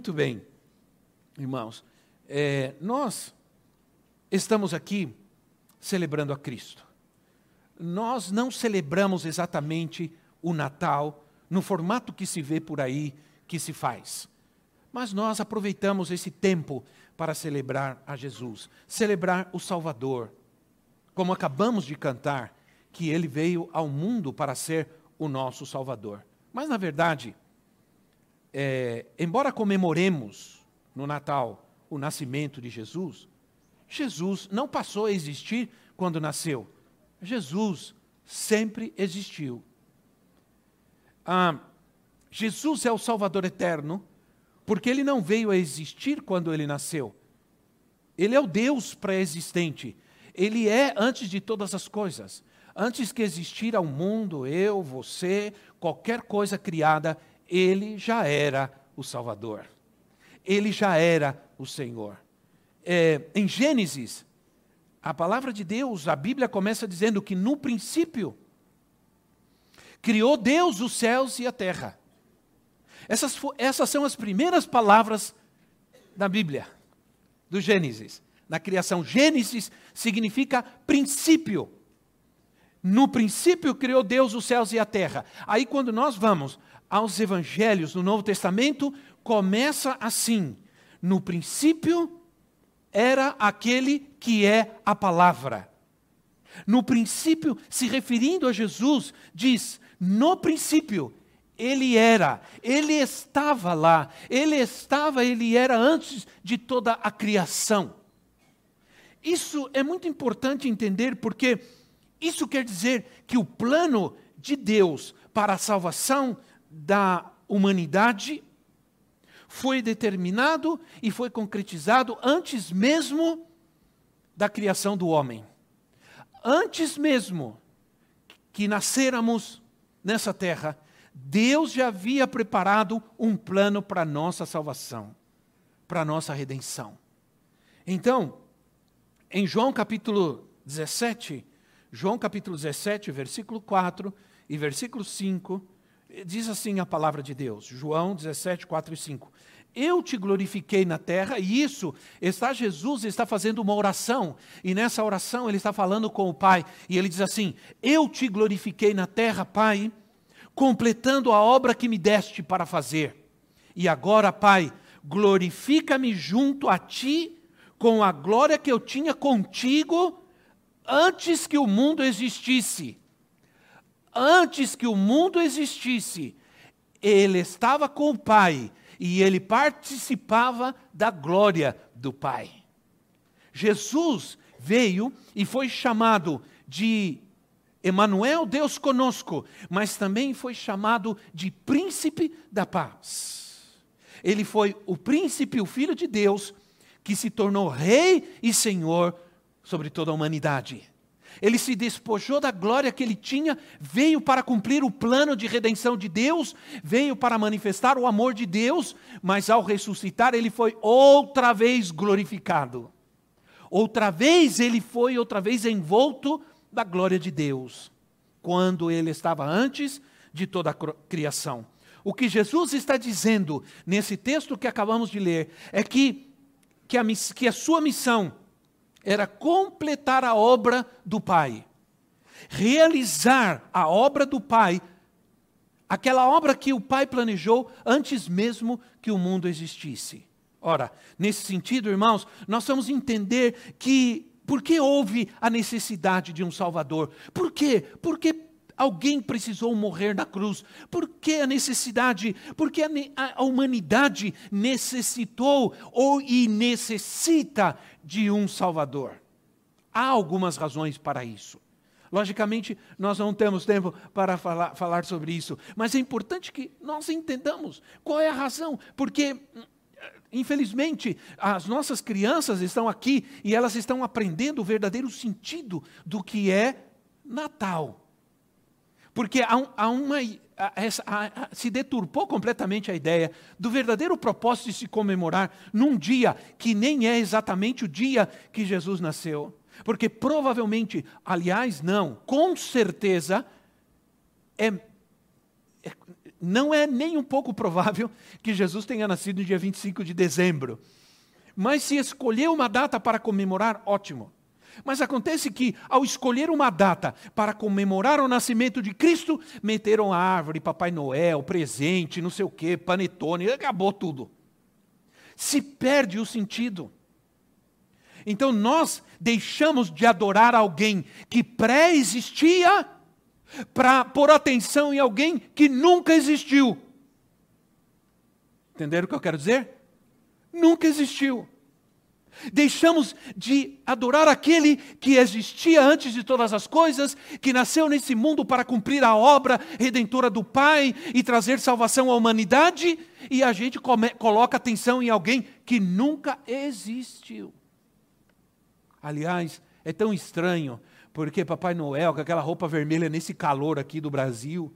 Muito bem, irmãos. É, nós estamos aqui celebrando a Cristo. Nós não celebramos exatamente o Natal no formato que se vê por aí que se faz. Mas nós aproveitamos esse tempo para celebrar a Jesus, celebrar o Salvador. Como acabamos de cantar, que ele veio ao mundo para ser o nosso Salvador. Mas, na verdade, é, embora comemoremos no Natal o nascimento de Jesus, Jesus não passou a existir quando nasceu. Jesus sempre existiu. Ah, Jesus é o Salvador eterno, porque ele não veio a existir quando ele nasceu. Ele é o Deus pré-existente. Ele é antes de todas as coisas. Antes que existir ao mundo, eu, você, qualquer coisa criada, ele já era o Salvador. Ele já era o Senhor. É, em Gênesis, a palavra de Deus, a Bíblia começa dizendo que no princípio, criou Deus os céus e a terra. Essas, essas são as primeiras palavras da Bíblia, do Gênesis. Na criação, Gênesis significa princípio. No princípio criou Deus os céus e a terra. Aí, quando nós vamos aos evangelhos no Novo Testamento começa assim: no princípio era aquele que é a palavra. No princípio, se referindo a Jesus, diz: no princípio, ele era, ele estava lá, ele estava, ele era antes de toda a criação. Isso é muito importante entender porque isso quer dizer que o plano de Deus para a salvação da humanidade foi determinado e foi concretizado antes mesmo da criação do homem. Antes mesmo que nascêramos nessa terra, Deus já havia preparado um plano para a nossa salvação, para a nossa redenção. Então, em João capítulo 17, João capítulo 17, versículo 4 e versículo 5, Diz assim a palavra de Deus, João 17, 4 e 5. Eu te glorifiquei na terra, e isso está Jesus está fazendo uma oração, e nessa oração ele está falando com o Pai, e ele diz assim: Eu te glorifiquei na terra, Pai, completando a obra que me deste para fazer. E agora, Pai, glorifica-me junto a ti com a glória que eu tinha contigo antes que o mundo existisse antes que o mundo existisse, ele estava com o Pai e ele participava da glória do Pai. Jesus veio e foi chamado de Emanuel, Deus conosco, mas também foi chamado de príncipe da paz. Ele foi o príncipe, o filho de Deus, que se tornou rei e senhor sobre toda a humanidade. Ele se despojou da glória que ele tinha, veio para cumprir o plano de redenção de Deus, veio para manifestar o amor de Deus, mas ao ressuscitar ele foi outra vez glorificado. Outra vez ele foi outra vez envolto da glória de Deus, quando ele estava antes de toda a criação. O que Jesus está dizendo nesse texto que acabamos de ler é que, que, a, que a sua missão era completar a obra do Pai, realizar a obra do Pai, aquela obra que o Pai planejou antes mesmo que o mundo existisse. Ora, nesse sentido, irmãos, nós vamos entender que por que houve a necessidade de um Salvador? Por quê? Porque alguém precisou morrer na cruz. Por que a necessidade? Porque a, humanidade necessitou ou e necessita de um Salvador. Há algumas razões para isso. Logicamente, nós não temos tempo para falar, falar, sobre isso, mas é importante que nós entendamos qual é a razão, porque, infelizmente, as nossas crianças estão aqui e elas estão aprendendo o verdadeiro sentido do que é Natal. Porque há, há uma, essa, se deturpou completamente a ideia do verdadeiro propósito de se comemorar num dia que nem é exatamente o dia que Jesus nasceu. Porque provavelmente, aliás, não, com certeza, é, é, não é nem um pouco provável que Jesus tenha nascido no dia 25 de dezembro. Mas se escolher uma data para comemorar, ótimo. Mas acontece que, ao escolher uma data para comemorar o nascimento de Cristo, meteram árvore, Papai Noel, presente, não sei o quê, panetone, acabou tudo. Se perde o sentido. Então nós deixamos de adorar alguém que pré-existia para pôr atenção em alguém que nunca existiu. Entenderam o que eu quero dizer? Nunca existiu. Deixamos de adorar aquele que existia antes de todas as coisas, que nasceu nesse mundo para cumprir a obra redentora do Pai e trazer salvação à humanidade, e a gente come, coloca atenção em alguém que nunca existiu. Aliás, é tão estranho, porque Papai Noel, com aquela roupa vermelha nesse calor aqui do Brasil,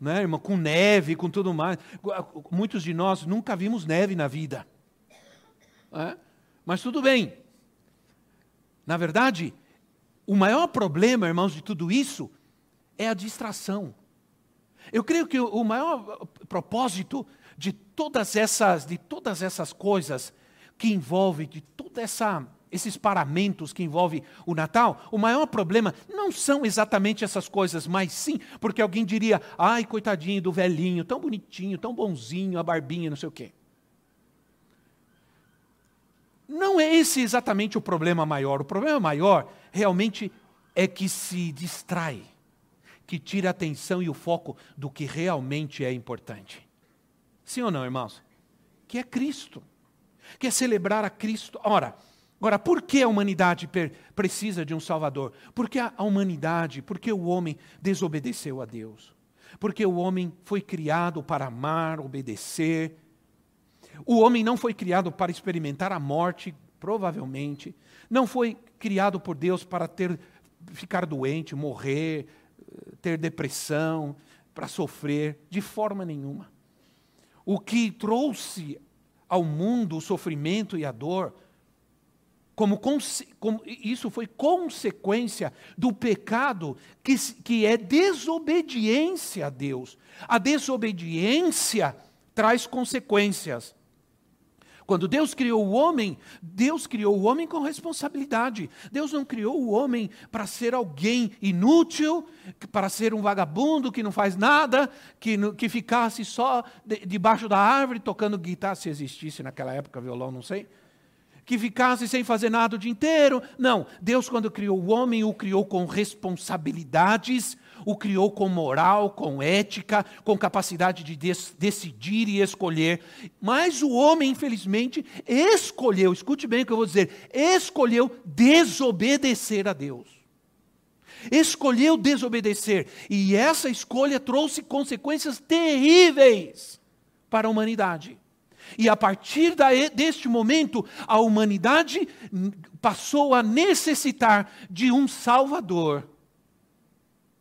né, irmão, com neve, com tudo mais. Muitos de nós nunca vimos neve na vida. É? Mas tudo bem. Na verdade, o maior problema, irmãos, de tudo isso é a distração. Eu creio que o maior propósito de todas essas, de todas essas coisas que envolve, de toda essa esses paramentos que envolvem o Natal, o maior problema não são exatamente essas coisas, mas sim, porque alguém diria, ai, coitadinho do velhinho, tão bonitinho, tão bonzinho, a barbinha, não sei o quê. Não é esse exatamente o problema maior. O problema maior realmente é que se distrai, que tira a atenção e o foco do que realmente é importante. Sim ou não, irmãos? Que é Cristo. Que é celebrar a Cristo. Ora, Agora, por que a humanidade precisa de um Salvador? Porque a humanidade, porque o homem desobedeceu a Deus. Porque o homem foi criado para amar, obedecer, o homem não foi criado para experimentar a morte, provavelmente. Não foi criado por Deus para ter, ficar doente, morrer, ter depressão, para sofrer, de forma nenhuma. O que trouxe ao mundo o sofrimento e a dor, como, como isso foi consequência do pecado que, que é desobediência a Deus. A desobediência traz consequências. Quando Deus criou o homem, Deus criou o homem com responsabilidade. Deus não criou o homem para ser alguém inútil, para ser um vagabundo que não faz nada, que, que ficasse só de, debaixo da árvore tocando guitarra, se existisse naquela época violão, não sei. Que ficasse sem fazer nada o dia inteiro. Não, Deus, quando criou o homem, o criou com responsabilidades, o criou com moral, com ética, com capacidade de decidir e escolher. Mas o homem, infelizmente, escolheu, escute bem o que eu vou dizer, escolheu desobedecer a Deus. Escolheu desobedecer. E essa escolha trouxe consequências terríveis para a humanidade. E a partir deste momento, a humanidade passou a necessitar de um Salvador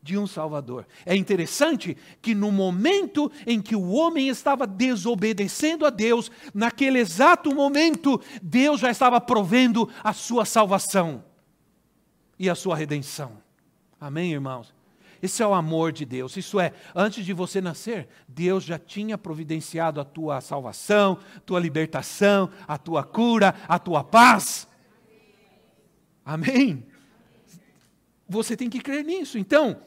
de um Salvador. É interessante que no momento em que o homem estava desobedecendo a Deus, naquele exato momento, Deus já estava provendo a sua salvação e a sua redenção. Amém, irmãos? Esse é o amor de Deus. Isso é, antes de você nascer, Deus já tinha providenciado a tua salvação, tua libertação, a tua cura, a tua paz. Amém? Você tem que crer nisso. Então,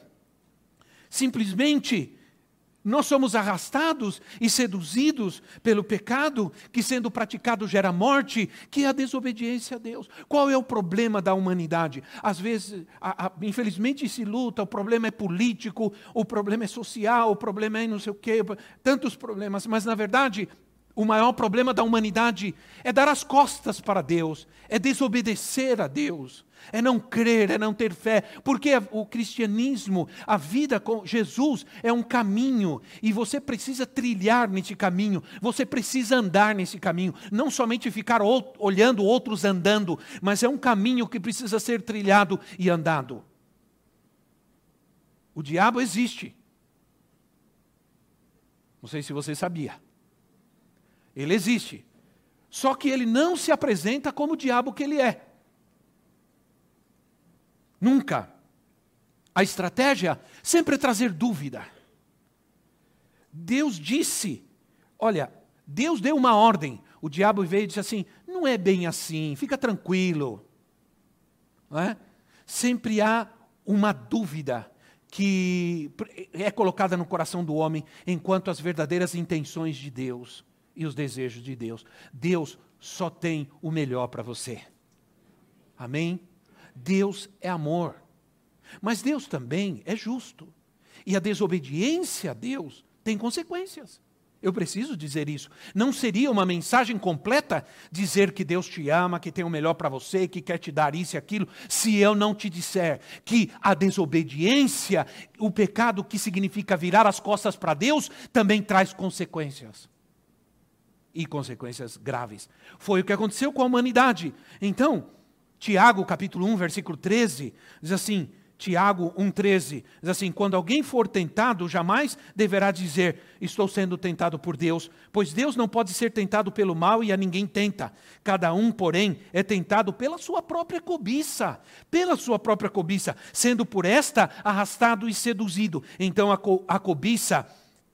Simplesmente nós somos arrastados e seduzidos pelo pecado que, sendo praticado, gera morte, que é a desobediência a Deus. Qual é o problema da humanidade? Às vezes, a, a, infelizmente, se luta, o problema é político, o problema é social, o problema é não sei o quê, tantos problemas, mas na verdade, o maior problema da humanidade é dar as costas para Deus, é desobedecer a Deus, é não crer, é não ter fé, porque o cristianismo, a vida com Jesus é um caminho e você precisa trilhar nesse caminho, você precisa andar nesse caminho, não somente ficar olhando outros andando, mas é um caminho que precisa ser trilhado e andado. O diabo existe. Não sei se você sabia. Ele existe. Só que ele não se apresenta como o diabo que ele é. Nunca. A estratégia sempre é trazer dúvida. Deus disse, olha, Deus deu uma ordem. O diabo veio e disse assim: não é bem assim, fica tranquilo. É? Sempre há uma dúvida que é colocada no coração do homem enquanto as verdadeiras intenções de Deus e os desejos de Deus. Deus só tem o melhor para você. Amém? Deus é amor. Mas Deus também é justo. E a desobediência a Deus tem consequências. Eu preciso dizer isso. Não seria uma mensagem completa dizer que Deus te ama, que tem o melhor para você, que quer te dar isso e aquilo, se eu não te disser que a desobediência, o pecado que significa virar as costas para Deus, também traz consequências. E consequências graves. Foi o que aconteceu com a humanidade. Então, Tiago, capítulo 1, versículo 13, diz assim: Tiago 1,13 diz assim: Quando alguém for tentado, jamais deverá dizer, Estou sendo tentado por Deus, pois Deus não pode ser tentado pelo mal e a ninguém tenta. Cada um, porém, é tentado pela sua própria cobiça, pela sua própria cobiça, sendo por esta arrastado e seduzido. Então a, co a cobiça,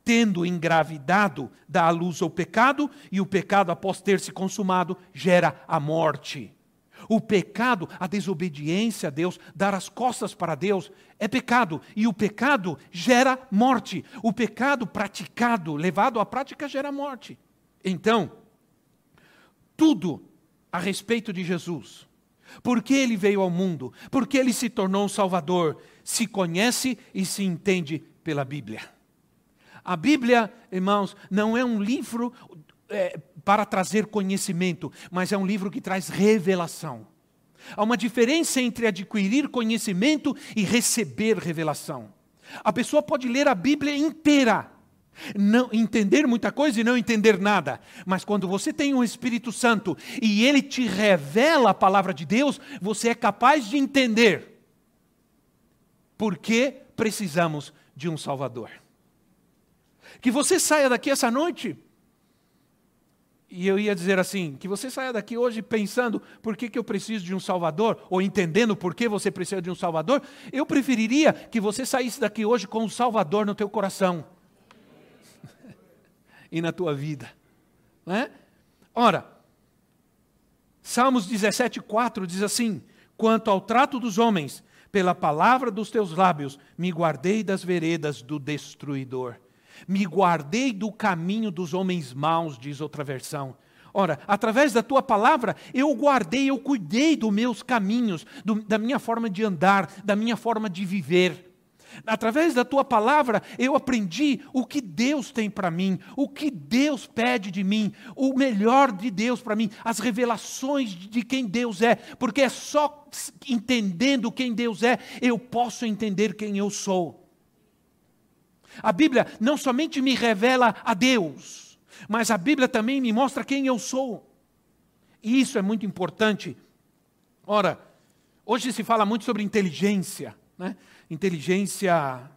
tendo engravidado, dá à luz ao pecado, e o pecado, após ter se consumado, gera a morte. O pecado, a desobediência a Deus, dar as costas para Deus, é pecado. E o pecado gera morte. O pecado praticado, levado à prática, gera morte. Então, tudo a respeito de Jesus, por que ele veio ao mundo, por que ele se tornou um Salvador, se conhece e se entende pela Bíblia. A Bíblia, irmãos, não é um livro é, para trazer conhecimento, mas é um livro que traz revelação. Há uma diferença entre adquirir conhecimento e receber revelação. A pessoa pode ler a Bíblia inteira, não entender muita coisa e não entender nada, mas quando você tem um Espírito Santo e ele te revela a palavra de Deus, você é capaz de entender por que precisamos de um Salvador. Que você saia daqui essa noite e eu ia dizer assim: que você saia daqui hoje pensando por que, que eu preciso de um Salvador, ou entendendo por que você precisa de um Salvador, eu preferiria que você saísse daqui hoje com um Salvador no teu coração e na tua vida. Não é? Ora, Salmos 17,4 diz assim: Quanto ao trato dos homens, pela palavra dos teus lábios, me guardei das veredas do destruidor. Me guardei do caminho dos homens maus, diz outra versão. Ora, através da tua palavra, eu guardei, eu cuidei dos meus caminhos, do, da minha forma de andar, da minha forma de viver. Através da tua palavra, eu aprendi o que Deus tem para mim, o que Deus pede de mim, o melhor de Deus para mim, as revelações de quem Deus é, porque é só entendendo quem Deus é, eu posso entender quem eu sou. A Bíblia não somente me revela a Deus, mas a Bíblia também me mostra quem eu sou. E isso é muito importante. Ora, hoje se fala muito sobre inteligência, né? inteligência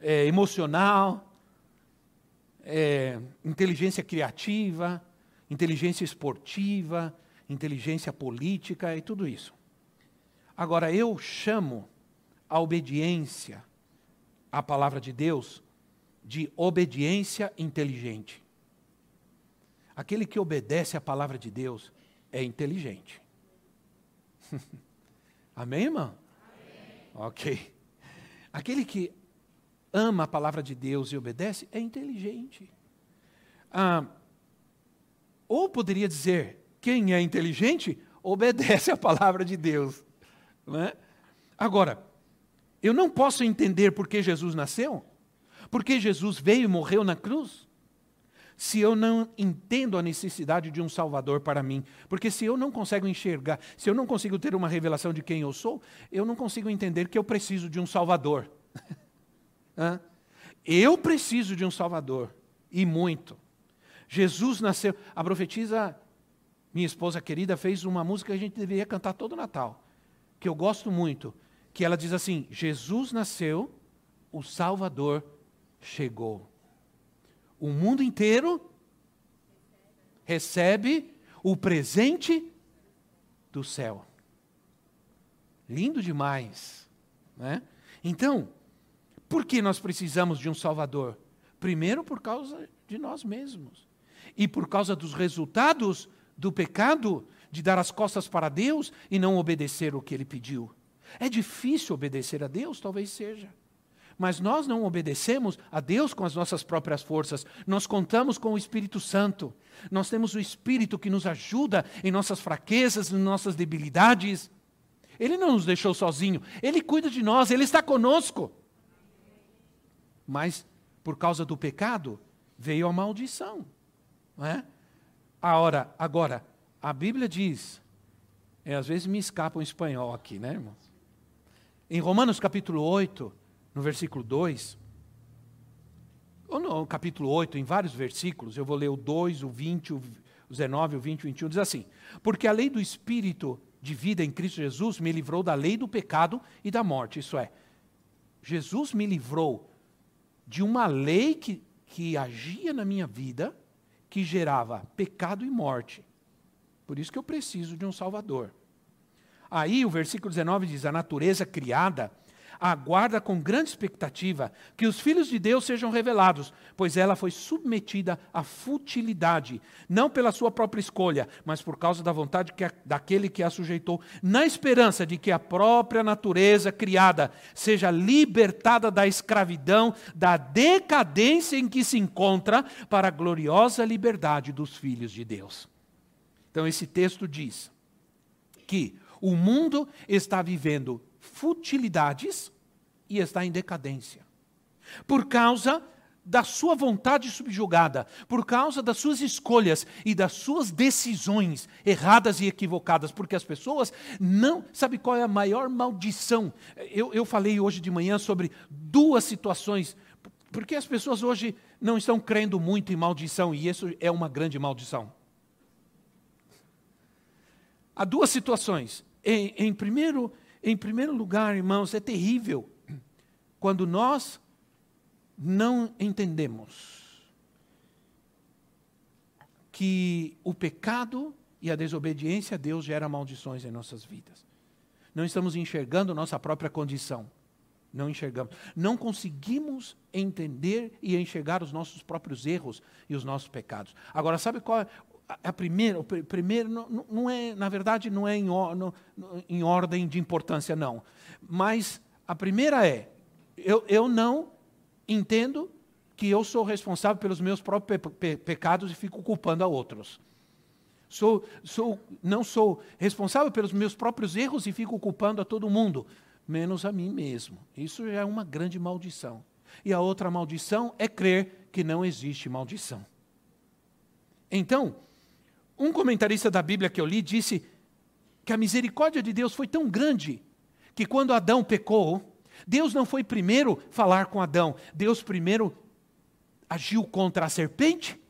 é, emocional, é, inteligência criativa, inteligência esportiva, inteligência política e tudo isso. Agora, eu chamo a obediência a palavra de Deus de obediência inteligente. Aquele que obedece à palavra de Deus é inteligente. Amém, irmão? Amém. Ok. Aquele que ama a palavra de Deus e obedece é inteligente. Ah, ou poderia dizer, quem é inteligente obedece à palavra de Deus. Não é? Agora, eu não posso entender por que Jesus nasceu, por que Jesus veio e morreu na cruz, se eu não entendo a necessidade de um Salvador para mim. Porque se eu não consigo enxergar, se eu não consigo ter uma revelação de quem eu sou, eu não consigo entender que eu preciso de um Salvador. eu preciso de um Salvador, e muito. Jesus nasceu. A profetisa, minha esposa querida, fez uma música que a gente deveria cantar todo Natal, que eu gosto muito, que ela diz assim: Jesus nasceu, o Salvador chegou o mundo inteiro recebe o presente do céu. Lindo demais. Né? Então, por que nós precisamos de um Salvador? Primeiro, por causa de nós mesmos. E por causa dos resultados do pecado, de dar as costas para Deus e não obedecer o que ele pediu. É difícil obedecer a Deus? Talvez seja. Mas nós não obedecemos a Deus com as nossas próprias forças. Nós contamos com o Espírito Santo. Nós temos o Espírito que nos ajuda em nossas fraquezas, em nossas debilidades. Ele não nos deixou sozinho. Ele cuida de nós, ele está conosco. Mas por causa do pecado veio a maldição, não é? Agora, agora a Bíblia diz, é, às vezes me escapa um espanhol aqui, né, irmãos? Em Romanos capítulo 8, no versículo 2, ou no capítulo 8, em vários versículos, eu vou ler o 2, o 20, o 19, o 20, o 21, diz assim: Porque a lei do Espírito de vida em Cristo Jesus me livrou da lei do pecado e da morte. Isso é, Jesus me livrou de uma lei que, que agia na minha vida, que gerava pecado e morte. Por isso que eu preciso de um Salvador. Aí o versículo 19 diz: A natureza criada aguarda com grande expectativa que os filhos de Deus sejam revelados, pois ela foi submetida à futilidade, não pela sua própria escolha, mas por causa da vontade que a, daquele que a sujeitou, na esperança de que a própria natureza criada seja libertada da escravidão, da decadência em que se encontra, para a gloriosa liberdade dos filhos de Deus. Então, esse texto diz que o mundo está vivendo futilidades e está em decadência. Por causa da sua vontade subjugada, por causa das suas escolhas e das suas decisões erradas e equivocadas, porque as pessoas não. Sabe qual é a maior maldição? Eu, eu falei hoje de manhã sobre duas situações, porque as pessoas hoje não estão crendo muito em maldição, e isso é uma grande maldição. Há duas situações. Em, em primeiro em primeiro lugar, irmãos, é terrível quando nós não entendemos que o pecado e a desobediência a Deus gera maldições em nossas vidas. Não estamos enxergando nossa própria condição. Não enxergamos. Não conseguimos entender e enxergar os nossos próprios erros e os nossos pecados. Agora, sabe qual é a primeira, o primeiro não, não é, na verdade, não é em, no, em ordem de importância, não. Mas a primeira é, eu, eu não entendo que eu sou responsável pelos meus próprios pe pe pecados e fico culpando a outros. Sou, sou, não sou responsável pelos meus próprios erros e fico culpando a todo mundo, menos a mim mesmo. Isso já é uma grande maldição. E a outra maldição é crer que não existe maldição. Então, um comentarista da Bíblia que eu li disse que a misericórdia de Deus foi tão grande que quando Adão pecou, Deus não foi primeiro falar com Adão, Deus primeiro agiu contra a serpente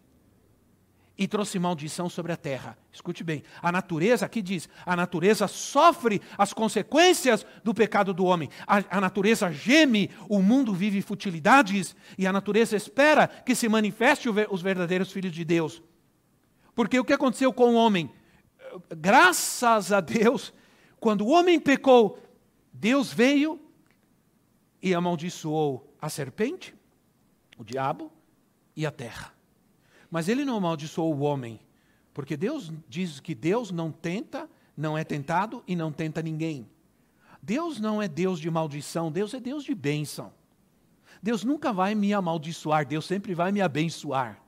e trouxe maldição sobre a terra. Escute bem, a natureza, aqui diz, a natureza sofre as consequências do pecado do homem. A, a, natureza geme, o mundo vive futilidades e a natureza espera que se manifeste os verdadeiros filhos de Deus. Porque o que aconteceu com o homem? Graças a Deus, quando o homem pecou, Deus veio e amaldiçoou a serpente, o diabo e a terra. Mas ele não amaldiçoou o homem, porque Deus diz que Deus não tenta, não é tentado e não tenta ninguém. Deus não é Deus de maldição, Deus é Deus de bênção. Deus nunca vai me amaldiçoar, Deus sempre vai me abençoar.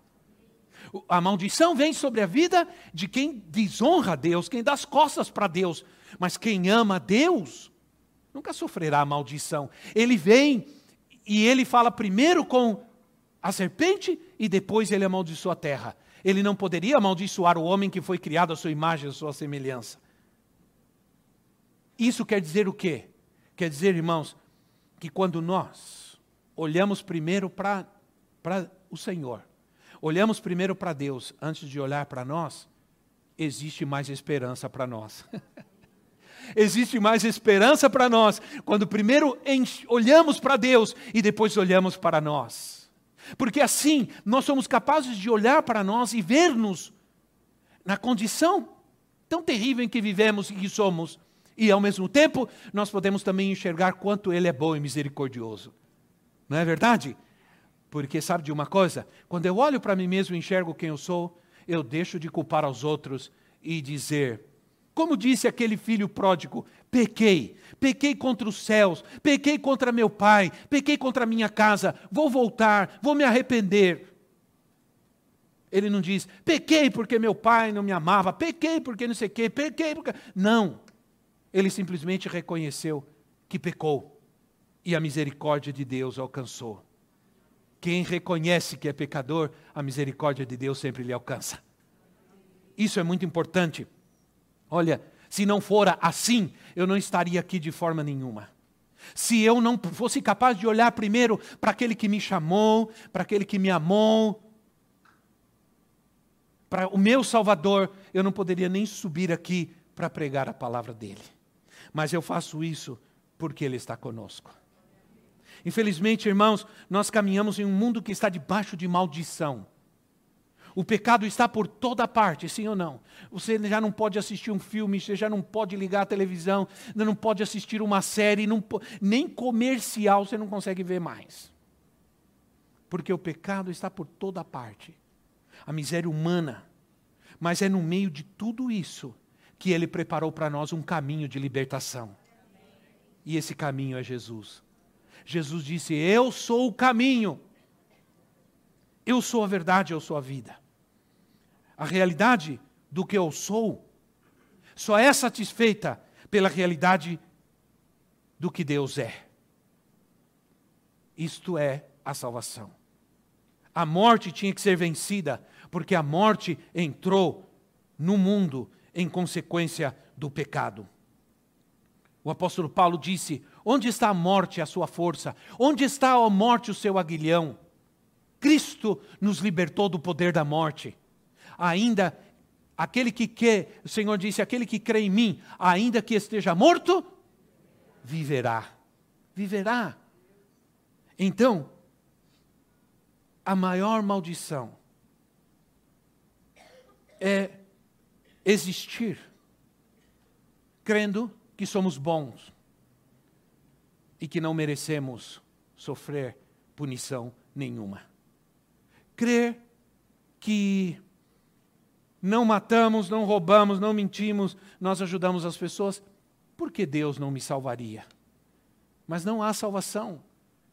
A maldição vem sobre a vida de quem desonra a Deus, quem dá as costas para Deus. Mas quem ama a Deus nunca sofrerá a maldição. Ele vem e ele fala primeiro com a serpente e depois ele amaldiçoou a terra. Ele não poderia amaldiçoar o homem que foi criado à sua imagem, à sua semelhança. Isso quer dizer o quê? Quer dizer, irmãos, que quando nós olhamos primeiro para o Senhor, olhamos primeiro para Deus antes de olhar para nós, existe mais esperança para nós. existe mais esperança para nós quando primeiro olhamos para Deus e depois olhamos para nós. Porque assim nós somos capazes de olhar para nós e ver-nos na condição tão terrível em que vivemos e que somos. E ao mesmo tempo, nós podemos também enxergar quanto Ele é bom e misericordioso. Não é verdade? Porque sabe de uma coisa? Quando eu olho para mim mesmo e enxergo quem eu sou, eu deixo de culpar aos outros e dizer: como disse aquele filho pródigo, pequei, pequei contra os céus, pequei contra meu pai, pequei contra minha casa, vou voltar, vou me arrepender. Ele não diz, pequei porque meu pai não me amava, pequei porque não sei o quê, pequei porque. Não. Ele simplesmente reconheceu que pecou e a misericórdia de Deus alcançou. Quem reconhece que é pecador, a misericórdia de Deus sempre lhe alcança. Isso é muito importante. Olha, se não fora assim, eu não estaria aqui de forma nenhuma. Se eu não fosse capaz de olhar primeiro para aquele que me chamou, para aquele que me amou, para o meu Salvador, eu não poderia nem subir aqui para pregar a palavra dele. Mas eu faço isso porque ele está conosco. Infelizmente, irmãos, nós caminhamos em um mundo que está debaixo de maldição. O pecado está por toda parte, sim ou não? Você já não pode assistir um filme, você já não pode ligar a televisão, não pode assistir uma série, não, nem comercial você não consegue ver mais. Porque o pecado está por toda parte. A miséria humana. Mas é no meio de tudo isso que ele preparou para nós um caminho de libertação. E esse caminho é Jesus. Jesus disse: Eu sou o caminho. Eu sou a verdade, eu sou a vida a realidade do que eu sou, só é satisfeita pela realidade do que Deus é. Isto é a salvação. A morte tinha que ser vencida, porque a morte entrou no mundo em consequência do pecado. O apóstolo Paulo disse: Onde está a morte, a sua força? Onde está a morte, o seu aguilhão? Cristo nos libertou do poder da morte ainda aquele que quer, o Senhor disse, aquele que crê em mim, ainda que esteja morto, viverá. Viverá. Então, a maior maldição é existir crendo que somos bons e que não merecemos sofrer punição nenhuma. Crer que não matamos, não roubamos, não mentimos, nós ajudamos as pessoas, por que Deus não me salvaria? Mas não há salvação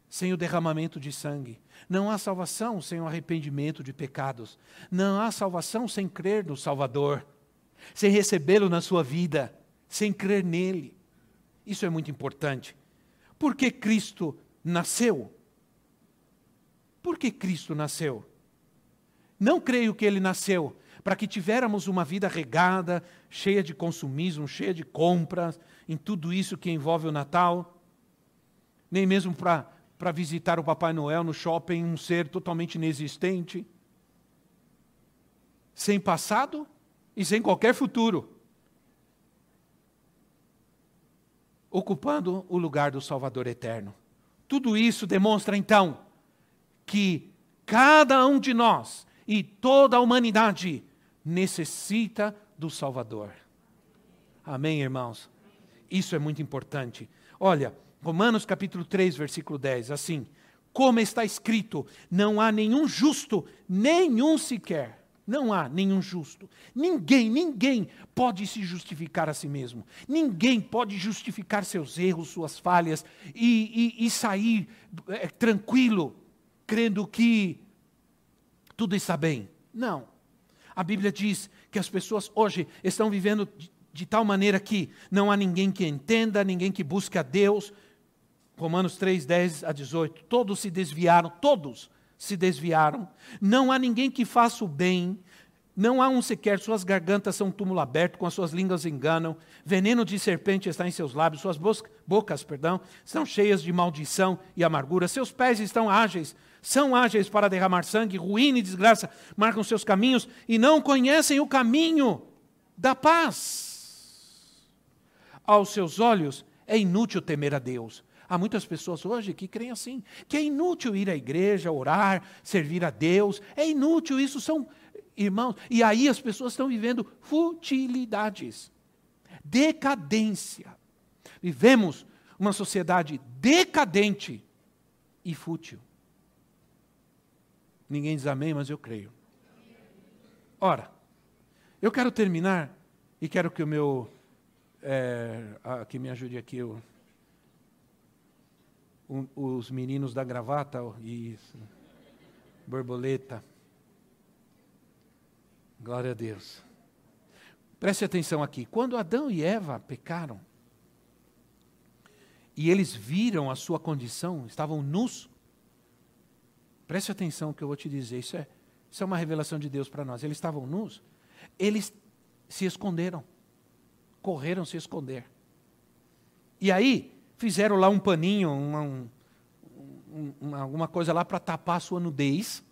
sem o derramamento de sangue. Não há salvação sem o arrependimento de pecados. Não há salvação sem crer no Salvador, sem recebê-lo na sua vida, sem crer nele. Isso é muito importante. Por que Cristo nasceu? Por que Cristo nasceu? Não creio que ele nasceu para que tivéssemos uma vida regada, cheia de consumismo, cheia de compras, em tudo isso que envolve o Natal, nem mesmo para, para visitar o Papai Noel no shopping, um ser totalmente inexistente, sem passado e sem qualquer futuro, ocupando o lugar do Salvador eterno. Tudo isso demonstra então que cada um de nós e toda a humanidade necessita do Salvador. Amém, irmãos? Isso é muito importante. Olha, Romanos capítulo 3, versículo 10, assim: Como está escrito, não há nenhum justo, nenhum sequer. Não há nenhum justo. Ninguém, ninguém pode se justificar a si mesmo. Ninguém pode justificar seus erros, suas falhas e, e, e sair é, tranquilo, crendo que tudo está bem. Não. A Bíblia diz que as pessoas hoje estão vivendo de, de tal maneira que não há ninguém que entenda, ninguém que busque a Deus. Romanos 3, 10 a 18. Todos se desviaram, todos se desviaram. Não há ninguém que faça o bem. Não há um sequer, suas gargantas são um túmulo aberto, com as suas línguas enganam. Veneno de serpente está em seus lábios, suas bocas, perdão, estão cheias de maldição e amargura. Seus pés estão ágeis, são ágeis para derramar sangue, ruína e desgraça marcam seus caminhos e não conhecem o caminho da paz. Aos seus olhos é inútil temer a Deus. Há muitas pessoas hoje que creem assim, que é inútil ir à igreja, orar, servir a Deus. É inútil, isso são irmãos. E aí as pessoas estão vivendo futilidades, decadência. Vivemos uma sociedade decadente e fútil. Ninguém diz amém, mas eu creio. Ora, eu quero terminar e quero que o meu. É, que me ajude aqui, o, os meninos da gravata, isso, borboleta. Glória a Deus. Preste atenção aqui. Quando Adão e Eva pecaram, e eles viram a sua condição, estavam nus. Preste atenção que eu vou te dizer. Isso é, isso é uma revelação de Deus para nós. Eles estavam nus. Eles se esconderam. Correram se esconder. E aí, fizeram lá um paninho, uma, um, uma, alguma coisa lá para tapar a sua nudez.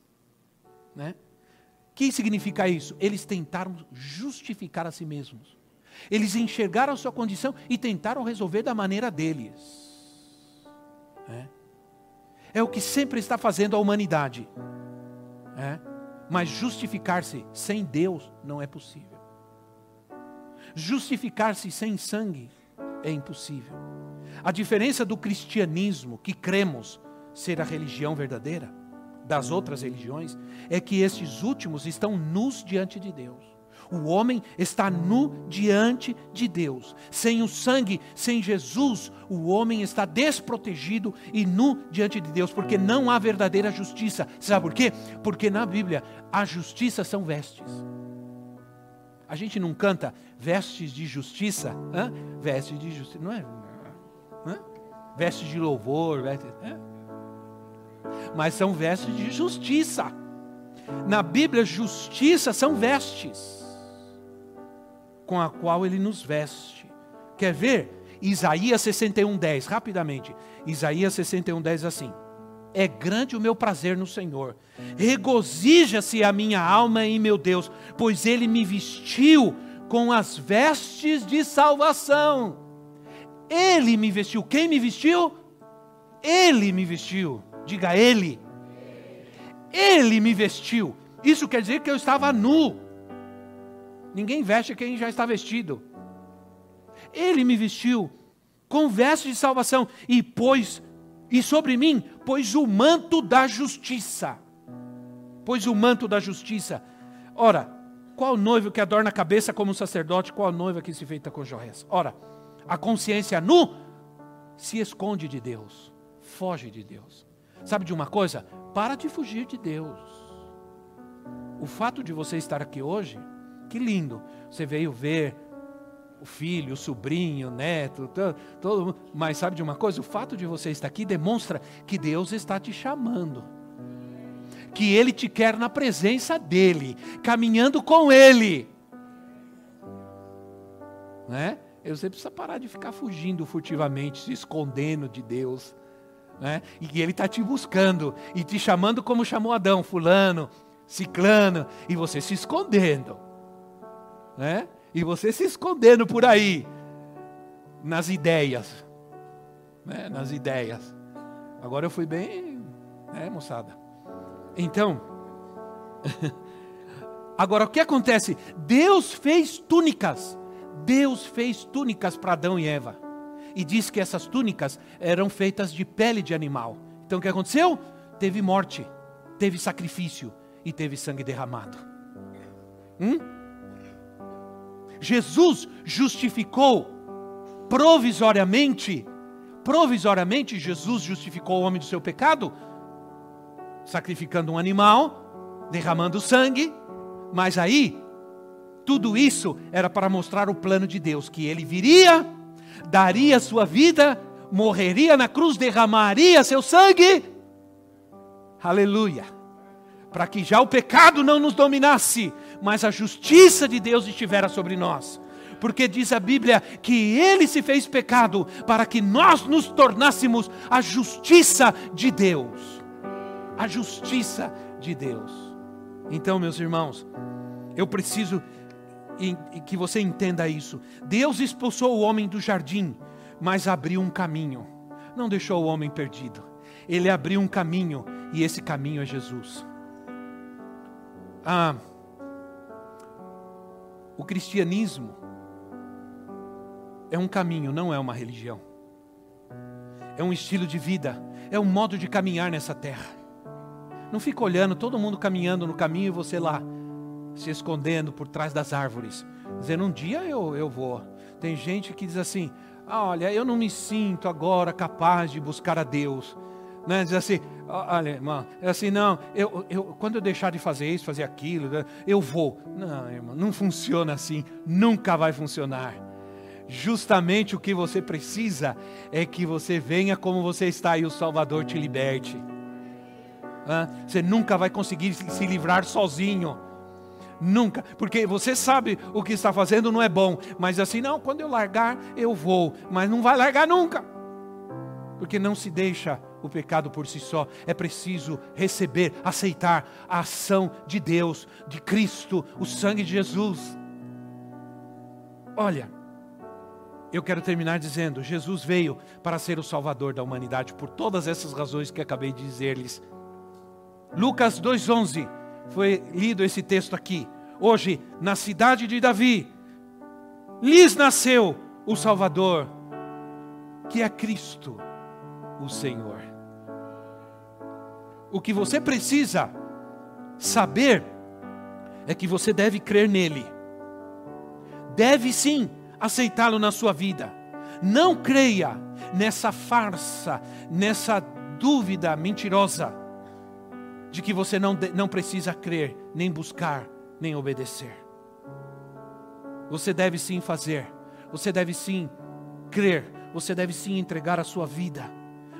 Né? que significa isso? Eles tentaram justificar a si mesmos. Eles enxergaram a sua condição e tentaram resolver da maneira deles. É, é o que sempre está fazendo a humanidade. É? Mas justificar-se sem Deus não é possível. Justificar-se sem sangue é impossível. A diferença do cristianismo, que cremos ser a religião verdadeira, das outras religiões é que estes últimos estão nus diante de Deus. O homem está nu diante de Deus. Sem o sangue, sem Jesus, o homem está desprotegido e nu diante de Deus, porque não há verdadeira justiça. Sabe por quê? Porque na Bíblia a justiça são vestes. A gente não canta vestes de justiça, vestes de justiça, não é? Vestes de louvor, vestes, mas são vestes de justiça. Na Bíblia, justiça são vestes com a qual ele nos veste. Quer ver? Isaías 61:10, rapidamente. Isaías 61:10 assim: É grande o meu prazer no Senhor. Regozija-se a minha alma em meu Deus, pois ele me vestiu com as vestes de salvação. Ele me vestiu. Quem me vestiu? Ele me vestiu Diga Ele. Ele me vestiu. Isso quer dizer que eu estava nu. Ninguém veste quem já está vestido. Ele me vestiu com vestes de salvação e pôs e sobre mim pôs o manto da justiça. Pôs o manto da justiça. Ora, qual noivo que adorna a cabeça como um sacerdote? Qual noiva que se feita com joias? Ora, a consciência nu se esconde de Deus, foge de Deus. Sabe de uma coisa? Para de fugir de Deus. O fato de você estar aqui hoje, que lindo. Você veio ver o filho, o sobrinho, o neto, todo, todo mas sabe de uma coisa? O fato de você estar aqui demonstra que Deus está te chamando. Que Ele te quer na presença dEle, caminhando com Ele. Né? Você precisa parar de ficar fugindo furtivamente, se escondendo de Deus né? e ele está te buscando e te chamando como chamou Adão, fulano, ciclano, e você se escondendo, né? e você se escondendo por aí, nas ideias, né? nas ideias. Agora eu fui bem, né, moçada? Então, agora o que acontece? Deus fez túnicas, Deus fez túnicas para Adão e Eva e diz que essas túnicas eram feitas de pele de animal. Então o que aconteceu? Teve morte, teve sacrifício e teve sangue derramado. Hum? Jesus justificou provisoriamente, provisoriamente Jesus justificou o homem do seu pecado, sacrificando um animal, derramando sangue, mas aí tudo isso era para mostrar o plano de Deus, que ele viria daria sua vida, morreria na cruz, derramaria seu sangue. Aleluia. para que já o pecado não nos dominasse, mas a justiça de Deus estivera sobre nós. Porque diz a Bíblia que ele se fez pecado para que nós nos tornássemos a justiça de Deus. A justiça de Deus. Então, meus irmãos, eu preciso que você entenda isso. Deus expulsou o homem do jardim, mas abriu um caminho. Não deixou o homem perdido. Ele abriu um caminho e esse caminho é Jesus. Ah, o cristianismo é um caminho, não é uma religião. É um estilo de vida, é um modo de caminhar nessa terra. Não fica olhando todo mundo caminhando no caminho e você lá se escondendo por trás das árvores, dizendo: Um dia eu, eu vou. Tem gente que diz assim: ah, Olha, eu não me sinto agora capaz de buscar a Deus. Né? Diz assim: Olha, irmão, é assim, não, eu, eu, quando eu deixar de fazer isso, fazer aquilo, né, eu vou. Não, irmão, não funciona assim, nunca vai funcionar. Justamente o que você precisa é que você venha como você está e o Salvador te liberte. Você nunca vai conseguir se livrar sozinho. Nunca, porque você sabe o que está fazendo não é bom, mas assim, não, quando eu largar, eu vou, mas não vai largar nunca, porque não se deixa o pecado por si só, é preciso receber, aceitar a ação de Deus, de Cristo, o sangue de Jesus. Olha, eu quero terminar dizendo: Jesus veio para ser o Salvador da humanidade, por todas essas razões que acabei de dizer-lhes. Lucas 2,11 foi lido esse texto aqui. Hoje, na cidade de Davi, lhes nasceu o Salvador, que é Cristo, o Senhor. O que você precisa saber é que você deve crer nele. Deve sim aceitá-lo na sua vida. Não creia nessa farsa, nessa dúvida mentirosa de que você não, não precisa crer, nem buscar, nem obedecer. Você deve sim fazer, você deve sim crer, você deve sim entregar a sua vida.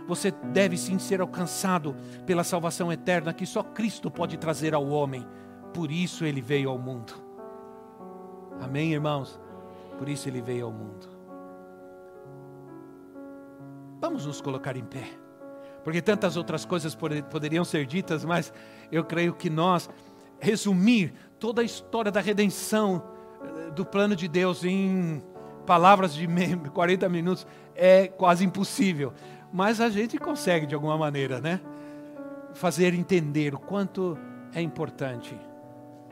Você deve sim ser alcançado pela salvação eterna que só Cristo pode trazer ao homem. Por isso ele veio ao mundo. Amém, irmãos? Por isso ele veio ao mundo. Vamos nos colocar em pé porque tantas outras coisas poderiam ser ditas, mas eu creio que nós resumir toda a história da redenção eh, do plano de Deus em palavras de 40 minutos é quase impossível, mas a gente consegue de alguma maneira, né? Fazer entender o quanto é importante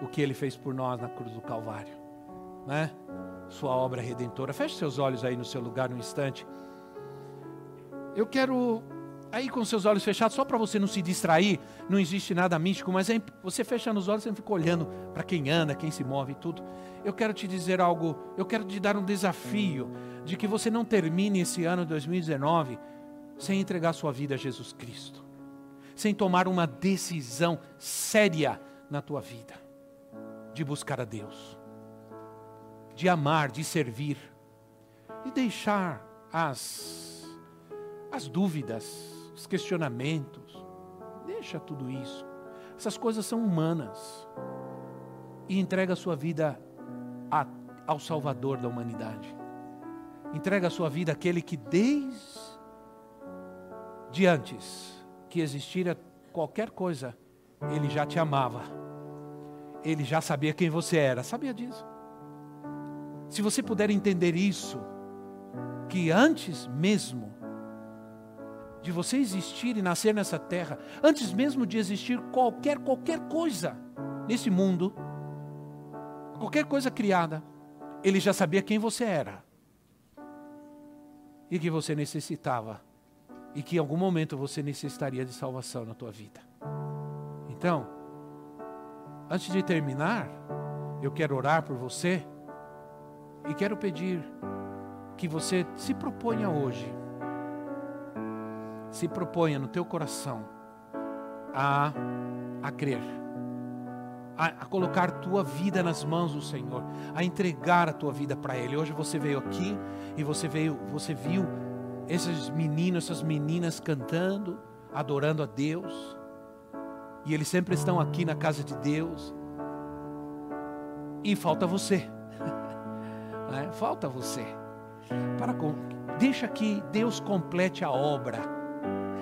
o que ele fez por nós na cruz do Calvário, né? Sua obra redentora. Feche seus olhos aí no seu lugar um instante. Eu quero Aí com seus olhos fechados, só para você não se distrair, não existe nada místico, mas é, você fechando os olhos, você fica olhando para quem anda, quem se move e tudo. Eu quero te dizer algo, eu quero te dar um desafio de que você não termine esse ano 2019 sem entregar sua vida a Jesus Cristo, sem tomar uma decisão séria na tua vida, de buscar a Deus, de amar, de servir, e deixar as, as dúvidas, os questionamentos. Deixa tudo isso. Essas coisas são humanas. E entrega a sua vida a, ao Salvador da humanidade. Entrega a sua vida àquele que desde de antes que existira qualquer coisa, ele já te amava. Ele já sabia quem você era. Sabia disso? Se você puder entender isso, que antes mesmo de você existir e nascer nessa terra, antes mesmo de existir qualquer qualquer coisa nesse mundo, qualquer coisa criada, ele já sabia quem você era. E que você necessitava e que em algum momento você necessitaria de salvação na tua vida. Então, antes de terminar, eu quero orar por você e quero pedir que você se proponha hoje se proponha no teu coração a, a crer, a, a colocar tua vida nas mãos do Senhor, a entregar a tua vida para Ele. Hoje você veio aqui e você veio, você viu esses meninos, essas meninas cantando, adorando a Deus. E eles sempre estão aqui na casa de Deus. E falta você. É, falta você. Para com, deixa que Deus complete a obra.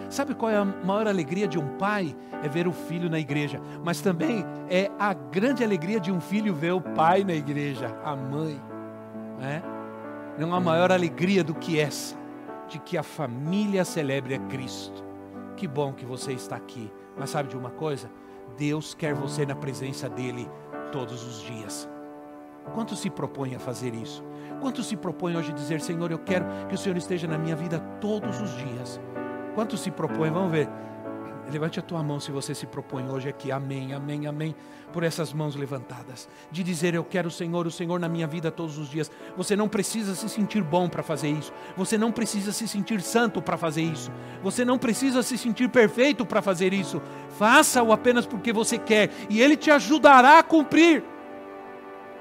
Sabe qual é a maior alegria de um pai? É ver o filho na igreja. Mas também é a grande alegria de um filho ver o pai na igreja, a mãe. Né? Não há maior alegria do que essa, de que a família celebre a Cristo. Que bom que você está aqui. Mas sabe de uma coisa? Deus quer você na presença dEle todos os dias. Quantos se propõem a fazer isso? Quantos se propõem hoje a dizer, Senhor, eu quero que o Senhor esteja na minha vida todos os dias? Quantos se propõem? Vamos ver. Levante a tua mão se você se propõe hoje aqui. Amém, amém, amém. Por essas mãos levantadas. De dizer, eu quero o Senhor, o Senhor na minha vida todos os dias. Você não precisa se sentir bom para fazer isso. Você não precisa se sentir santo para fazer isso. Você não precisa se sentir perfeito para fazer isso. Faça-o apenas porque você quer. E Ele te ajudará a cumprir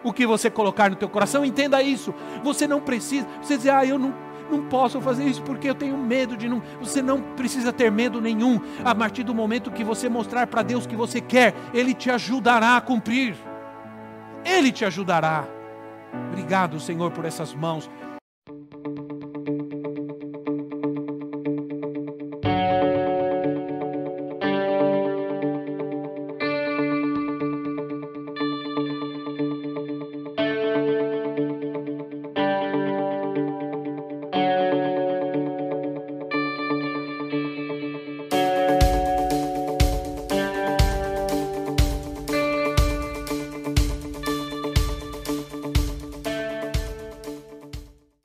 o que você colocar no teu coração. Entenda isso. Você não precisa. Você dizer, ah, eu não não posso fazer isso porque eu tenho medo de não. Você não precisa ter medo nenhum. A partir do momento que você mostrar para Deus que você quer, Ele te ajudará a cumprir. Ele te ajudará. Obrigado, Senhor, por essas mãos.